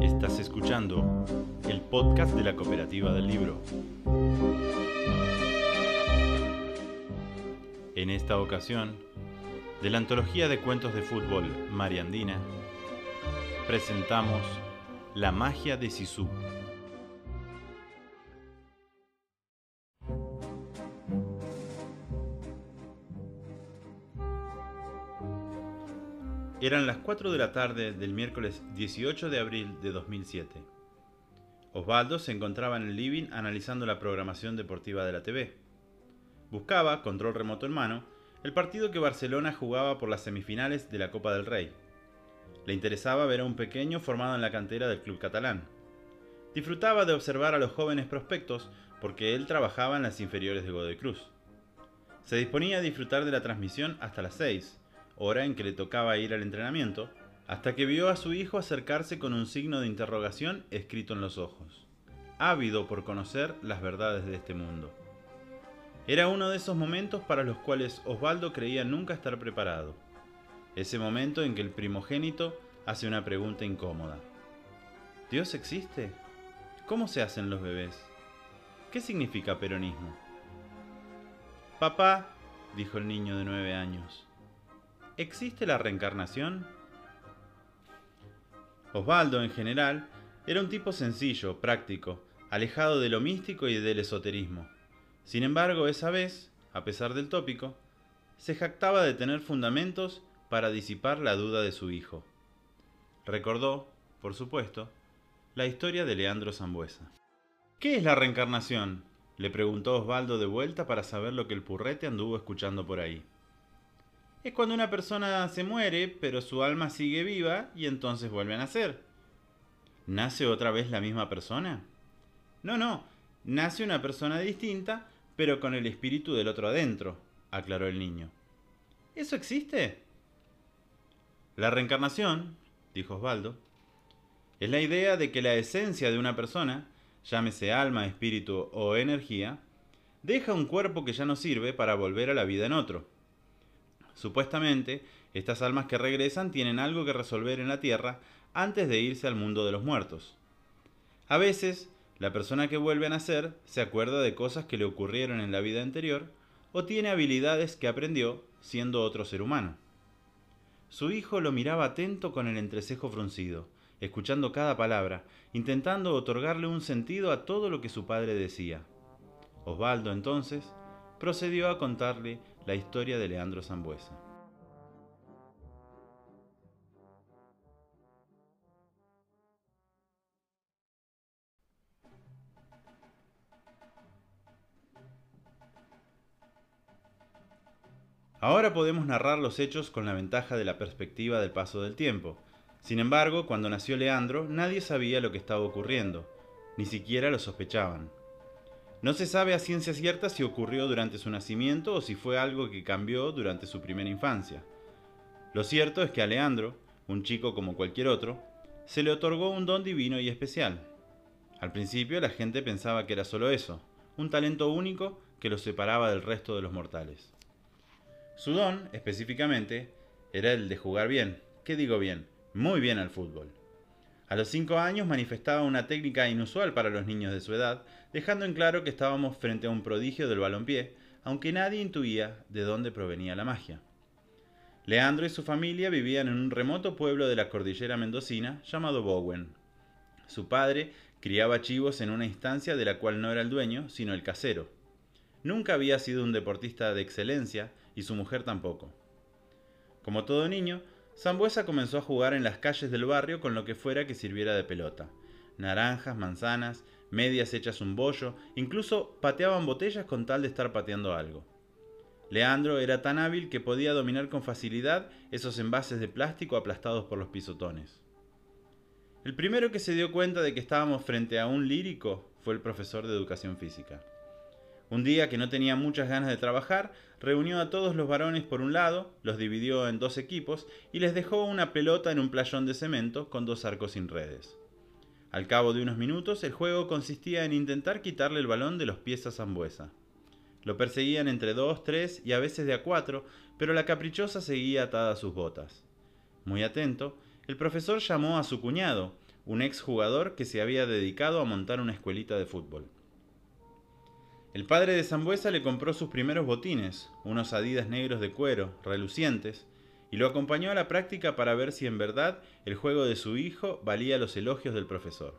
Estás escuchando el podcast de la Cooperativa del Libro. En esta ocasión, de la antología de cuentos de fútbol Mariandina, presentamos La magia de Sisu. Eran las 4 de la tarde del miércoles 18 de abril de 2007. Osvaldo se encontraba en el living analizando la programación deportiva de la TV. Buscaba, control remoto en mano, el partido que Barcelona jugaba por las semifinales de la Copa del Rey. Le interesaba ver a un pequeño formado en la cantera del club catalán. Disfrutaba de observar a los jóvenes prospectos porque él trabajaba en las inferiores de Godoy Cruz. Se disponía a disfrutar de la transmisión hasta las 6, hora en que le tocaba ir al entrenamiento, hasta que vio a su hijo acercarse con un signo de interrogación escrito en los ojos, ávido por conocer las verdades de este mundo. Era uno de esos momentos para los cuales Osvaldo creía nunca estar preparado. Ese momento en que el primogénito hace una pregunta incómoda. ¿Dios existe? ¿Cómo se hacen los bebés? ¿Qué significa peronismo? Papá, dijo el niño de nueve años, ¿Existe la reencarnación? Osvaldo, en general, era un tipo sencillo, práctico, alejado de lo místico y del esoterismo. Sin embargo, esa vez, a pesar del tópico, se jactaba de tener fundamentos para disipar la duda de su hijo. Recordó, por supuesto, la historia de Leandro Zambuesa. ¿Qué es la reencarnación? le preguntó Osvaldo de vuelta para saber lo que el purrete anduvo escuchando por ahí es cuando una persona se muere, pero su alma sigue viva y entonces vuelve a nacer. ¿Nace otra vez la misma persona? No, no, nace una persona distinta, pero con el espíritu del otro adentro, aclaró el niño. ¿Eso existe? La reencarnación, dijo Osvaldo, es la idea de que la esencia de una persona, llámese alma, espíritu o energía, deja un cuerpo que ya no sirve para volver a la vida en otro. Supuestamente, estas almas que regresan tienen algo que resolver en la tierra antes de irse al mundo de los muertos. A veces, la persona que vuelve a nacer se acuerda de cosas que le ocurrieron en la vida anterior o tiene habilidades que aprendió siendo otro ser humano. Su hijo lo miraba atento con el entrecejo fruncido, escuchando cada palabra, intentando otorgarle un sentido a todo lo que su padre decía. Osvaldo entonces procedió a contarle la historia de Leandro Zambuesa. Ahora podemos narrar los hechos con la ventaja de la perspectiva del paso del tiempo. Sin embargo, cuando nació Leandro, nadie sabía lo que estaba ocurriendo, ni siquiera lo sospechaban. No se sabe a ciencia cierta si ocurrió durante su nacimiento o si fue algo que cambió durante su primera infancia. Lo cierto es que a Leandro, un chico como cualquier otro, se le otorgó un don divino y especial. Al principio la gente pensaba que era solo eso, un talento único que lo separaba del resto de los mortales. Su don, específicamente, era el de jugar bien. ¿Qué digo bien? Muy bien al fútbol. A los cinco años manifestaba una técnica inusual para los niños de su edad, dejando en claro que estábamos frente a un prodigio del balompié, aunque nadie intuía de dónde provenía la magia. Leandro y su familia vivían en un remoto pueblo de la cordillera mendocina llamado Bowen. Su padre criaba chivos en una instancia de la cual no era el dueño, sino el casero. Nunca había sido un deportista de excelencia y su mujer tampoco. Como todo niño, Zambuesa comenzó a jugar en las calles del barrio con lo que fuera que sirviera de pelota. Naranjas, manzanas, medias hechas un bollo, incluso pateaban botellas con tal de estar pateando algo. Leandro era tan hábil que podía dominar con facilidad esos envases de plástico aplastados por los pisotones. El primero que se dio cuenta de que estábamos frente a un lírico fue el profesor de educación física. Un día que no tenía muchas ganas de trabajar, reunió a todos los varones por un lado, los dividió en dos equipos y les dejó una pelota en un playón de cemento con dos arcos sin redes. Al cabo de unos minutos, el juego consistía en intentar quitarle el balón de los pies a Zambuesa. Lo perseguían entre dos, tres y a veces de a cuatro, pero la caprichosa seguía atada a sus botas. Muy atento, el profesor llamó a su cuñado, un ex jugador que se había dedicado a montar una escuelita de fútbol. El padre de Zambuesa le compró sus primeros botines, unos adidas negros de cuero, relucientes, y lo acompañó a la práctica para ver si en verdad el juego de su hijo valía los elogios del profesor.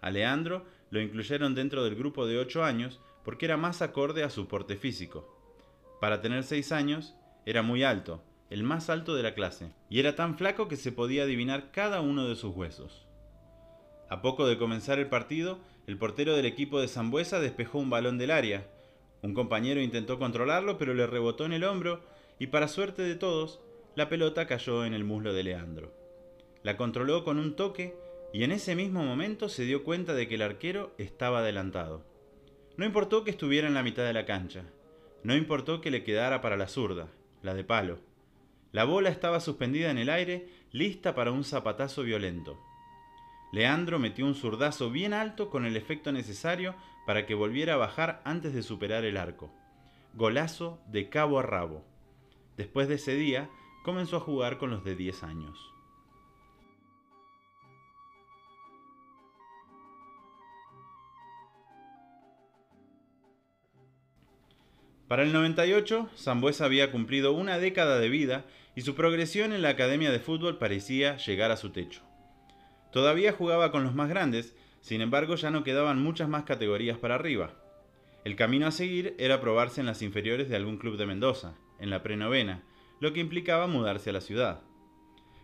A Leandro lo incluyeron dentro del grupo de 8 años porque era más acorde a su porte físico. Para tener 6 años, era muy alto, el más alto de la clase, y era tan flaco que se podía adivinar cada uno de sus huesos. A poco de comenzar el partido, el portero del equipo de Zambuesa despejó un balón del área. Un compañero intentó controlarlo, pero le rebotó en el hombro y para suerte de todos, la pelota cayó en el muslo de Leandro. La controló con un toque y en ese mismo momento se dio cuenta de que el arquero estaba adelantado. No importó que estuviera en la mitad de la cancha, no importó que le quedara para la zurda, la de palo. La bola estaba suspendida en el aire, lista para un zapatazo violento. Leandro metió un zurdazo bien alto con el efecto necesario para que volviera a bajar antes de superar el arco. Golazo de cabo a rabo. Después de ese día, comenzó a jugar con los de 10 años. Para el 98, Zambuesa había cumplido una década de vida y su progresión en la academia de fútbol parecía llegar a su techo. Todavía jugaba con los más grandes, sin embargo ya no quedaban muchas más categorías para arriba. El camino a seguir era probarse en las inferiores de algún club de Mendoza, en la prenovena, lo que implicaba mudarse a la ciudad.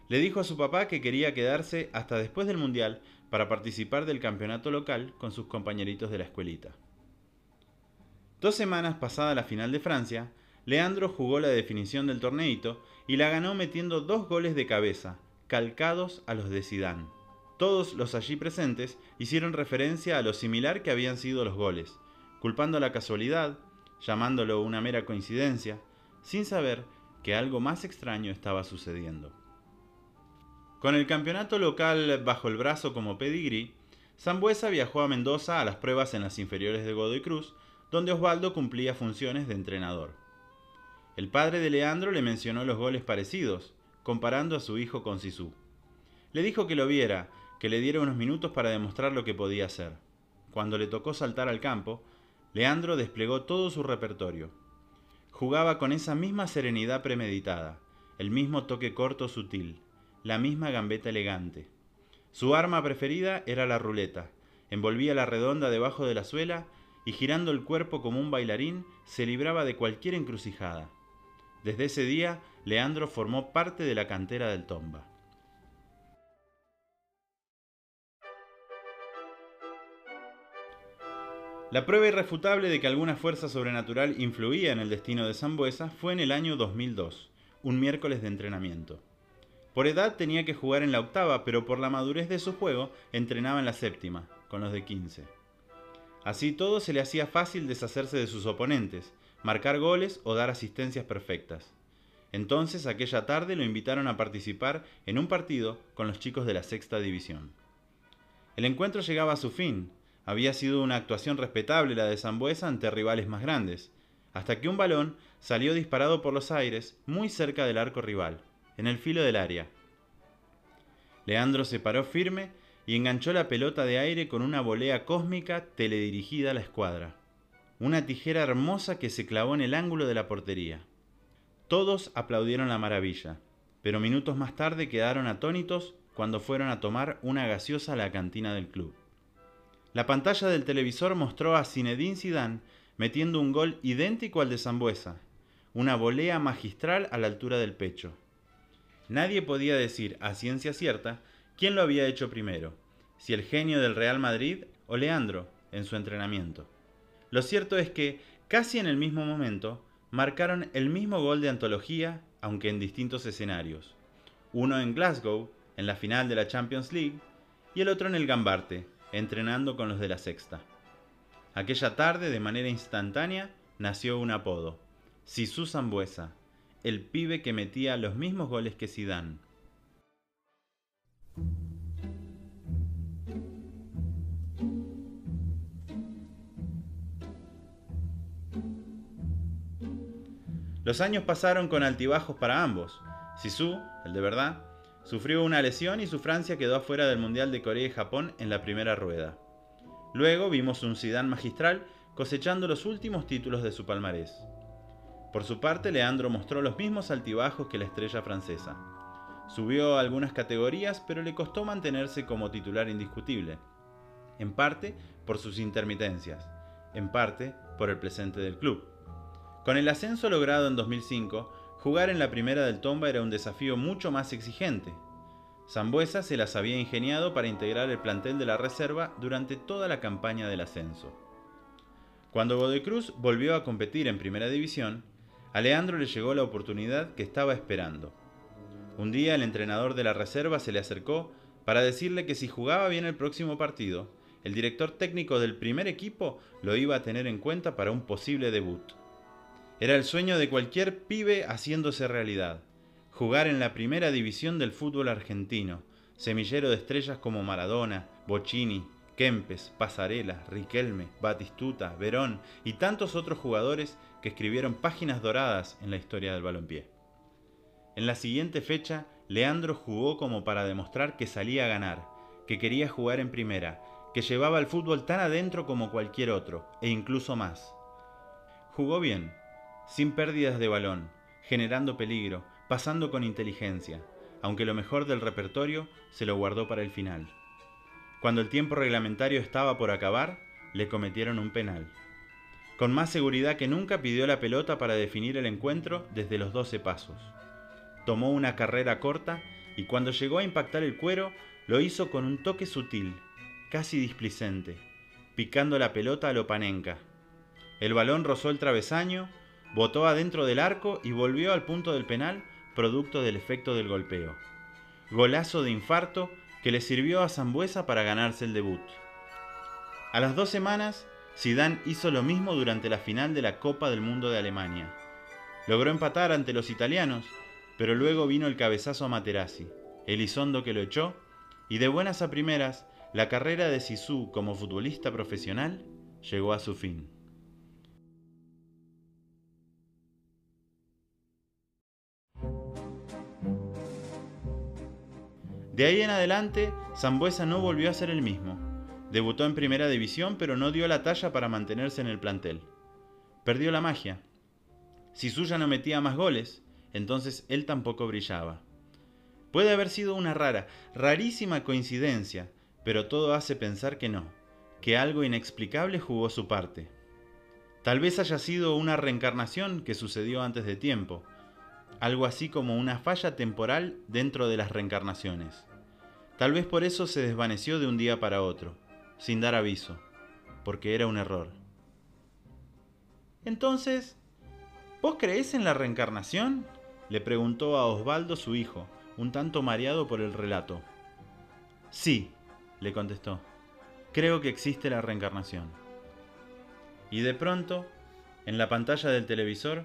Le dijo a su papá que quería quedarse hasta después del Mundial para participar del campeonato local con sus compañeritos de la escuelita. Dos semanas pasada la final de Francia, Leandro jugó la definición del torneito y la ganó metiendo dos goles de cabeza, calcados a los de Zidane. Todos los allí presentes hicieron referencia a lo similar que habían sido los goles, culpando la casualidad, llamándolo una mera coincidencia, sin saber que algo más extraño estaba sucediendo. Con el campeonato local bajo el brazo como pedigrí, Zambuesa viajó a Mendoza a las pruebas en las inferiores de Godoy Cruz donde Osvaldo cumplía funciones de entrenador. El padre de Leandro le mencionó los goles parecidos, comparando a su hijo con Sisú. Le dijo que lo viera, que le diera unos minutos para demostrar lo que podía hacer. Cuando le tocó saltar al campo, Leandro desplegó todo su repertorio. Jugaba con esa misma serenidad premeditada, el mismo toque corto sutil, la misma gambeta elegante. Su arma preferida era la ruleta. Envolvía la redonda debajo de la suela y girando el cuerpo como un bailarín se libraba de cualquier encrucijada. Desde ese día, Leandro formó parte de la cantera del Tomba. La prueba irrefutable de que alguna fuerza sobrenatural influía en el destino de Zambuesa fue en el año 2002, un miércoles de entrenamiento. Por edad tenía que jugar en la octava, pero por la madurez de su juego entrenaba en la séptima, con los de 15. Así todo se le hacía fácil deshacerse de sus oponentes, marcar goles o dar asistencias perfectas. Entonces aquella tarde lo invitaron a participar en un partido con los chicos de la sexta división. El encuentro llegaba a su fin. Había sido una actuación respetable la de Zambuesa ante rivales más grandes, hasta que un balón salió disparado por los aires muy cerca del arco rival, en el filo del área. Leandro se paró firme y enganchó la pelota de aire con una volea cósmica teledirigida a la escuadra. Una tijera hermosa que se clavó en el ángulo de la portería. Todos aplaudieron la maravilla, pero minutos más tarde quedaron atónitos cuando fueron a tomar una gaseosa a la cantina del club. La pantalla del televisor mostró a Zinedine Zidane metiendo un gol idéntico al de Zambuesa, una volea magistral a la altura del pecho. Nadie podía decir a ciencia cierta quién lo había hecho primero, si el genio del Real Madrid o Leandro en su entrenamiento. Lo cierto es que, casi en el mismo momento, marcaron el mismo gol de antología, aunque en distintos escenarios. Uno en Glasgow, en la final de la Champions League, y el otro en el Gambarte, entrenando con los de la Sexta. Aquella tarde, de manera instantánea, nació un apodo, Sisu Zambuesa, el pibe que metía los mismos goles que Zidane. Los años pasaron con altibajos para ambos. Sisu, el de verdad, sufrió una lesión y su Francia quedó afuera del Mundial de Corea y Japón en la primera rueda. Luego vimos un Zidane magistral cosechando los últimos títulos de su palmarés. Por su parte, Leandro mostró los mismos altibajos que la estrella francesa. Subió algunas categorías, pero le costó mantenerse como titular indiscutible, en parte por sus intermitencias, en parte por el presente del club. Con el ascenso logrado en 2005, jugar en la primera del Tomba era un desafío mucho más exigente. Zambuesa se las había ingeniado para integrar el plantel de la reserva durante toda la campaña del ascenso. Cuando Godecruz volvió a competir en primera división, a Leandro le llegó la oportunidad que estaba esperando. Un día el entrenador de la reserva se le acercó para decirle que si jugaba bien el próximo partido, el director técnico del primer equipo lo iba a tener en cuenta para un posible debut. Era el sueño de cualquier pibe haciéndose realidad, jugar en la primera división del fútbol argentino, semillero de estrellas como Maradona, Bocini, Kempes, Pasarela, Riquelme, Batistuta, Verón y tantos otros jugadores que escribieron páginas doradas en la historia del balompié. En la siguiente fecha, Leandro jugó como para demostrar que salía a ganar, que quería jugar en primera, que llevaba el fútbol tan adentro como cualquier otro, e incluso más. Jugó bien, sin pérdidas de balón, generando peligro, pasando con inteligencia, aunque lo mejor del repertorio se lo guardó para el final. Cuando el tiempo reglamentario estaba por acabar, le cometieron un penal. Con más seguridad que nunca pidió la pelota para definir el encuentro desde los 12 pasos. Tomó una carrera corta y cuando llegó a impactar el cuero, lo hizo con un toque sutil, casi displicente, picando la pelota a lo panenca. El balón rozó el travesaño, botó adentro del arco y volvió al punto del penal, producto del efecto del golpeo. Golazo de infarto que le sirvió a Zambuesa para ganarse el debut. A las dos semanas, Zidane hizo lo mismo durante la final de la Copa del Mundo de Alemania. Logró empatar ante los italianos, pero luego vino el cabezazo a Materazzi, Elizondo que lo echó, y de buenas a primeras, la carrera de Sisu como futbolista profesional llegó a su fin. De ahí en adelante, Zambuesa no volvió a ser el mismo. Debutó en primera división, pero no dio la talla para mantenerse en el plantel. Perdió la magia. Si Suya no metía más goles, entonces él tampoco brillaba. Puede haber sido una rara, rarísima coincidencia, pero todo hace pensar que no, que algo inexplicable jugó su parte. Tal vez haya sido una reencarnación que sucedió antes de tiempo, algo así como una falla temporal dentro de las reencarnaciones. Tal vez por eso se desvaneció de un día para otro, sin dar aviso, porque era un error. Entonces, ¿vos creés en la reencarnación? le preguntó a Osvaldo su hijo, un tanto mareado por el relato. Sí, le contestó, creo que existe la reencarnación. Y de pronto, en la pantalla del televisor,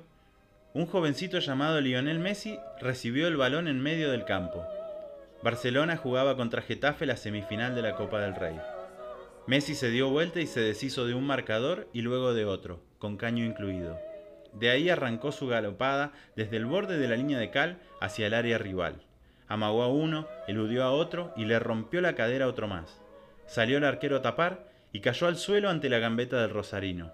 un jovencito llamado Lionel Messi recibió el balón en medio del campo Barcelona jugaba contra Getafe la semifinal de la Copa del Rey. Messi se dio vuelta y se deshizo de un marcador y luego de otro, con caño incluido. De ahí arrancó su galopada desde el borde de la línea de cal hacia el área rival. Amagó a uno, eludió a otro y le rompió la cadera a otro más. Salió el arquero a tapar y cayó al suelo ante la gambeta del Rosarino.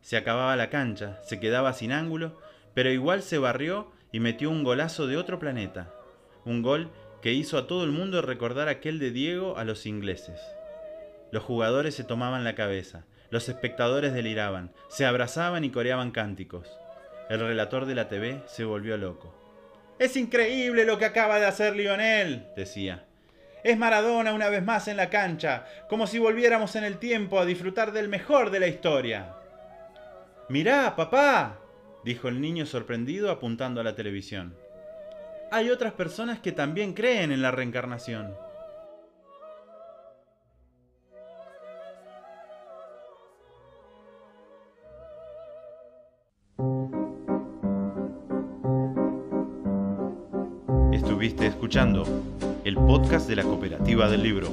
Se acababa la cancha, se quedaba sin ángulo, pero igual se barrió y metió un golazo de otro planeta. Un gol que hizo a todo el mundo recordar aquel de Diego a los ingleses. Los jugadores se tomaban la cabeza, los espectadores deliraban, se abrazaban y coreaban cánticos. El relator de la TV se volvió loco. Es increíble lo que acaba de hacer Lionel, decía. Es Maradona una vez más en la cancha, como si volviéramos en el tiempo a disfrutar del mejor de la historia. Mirá, papá, dijo el niño sorprendido apuntando a la televisión hay otras personas que también creen en la reencarnación. Estuviste escuchando el podcast de la Cooperativa del Libro.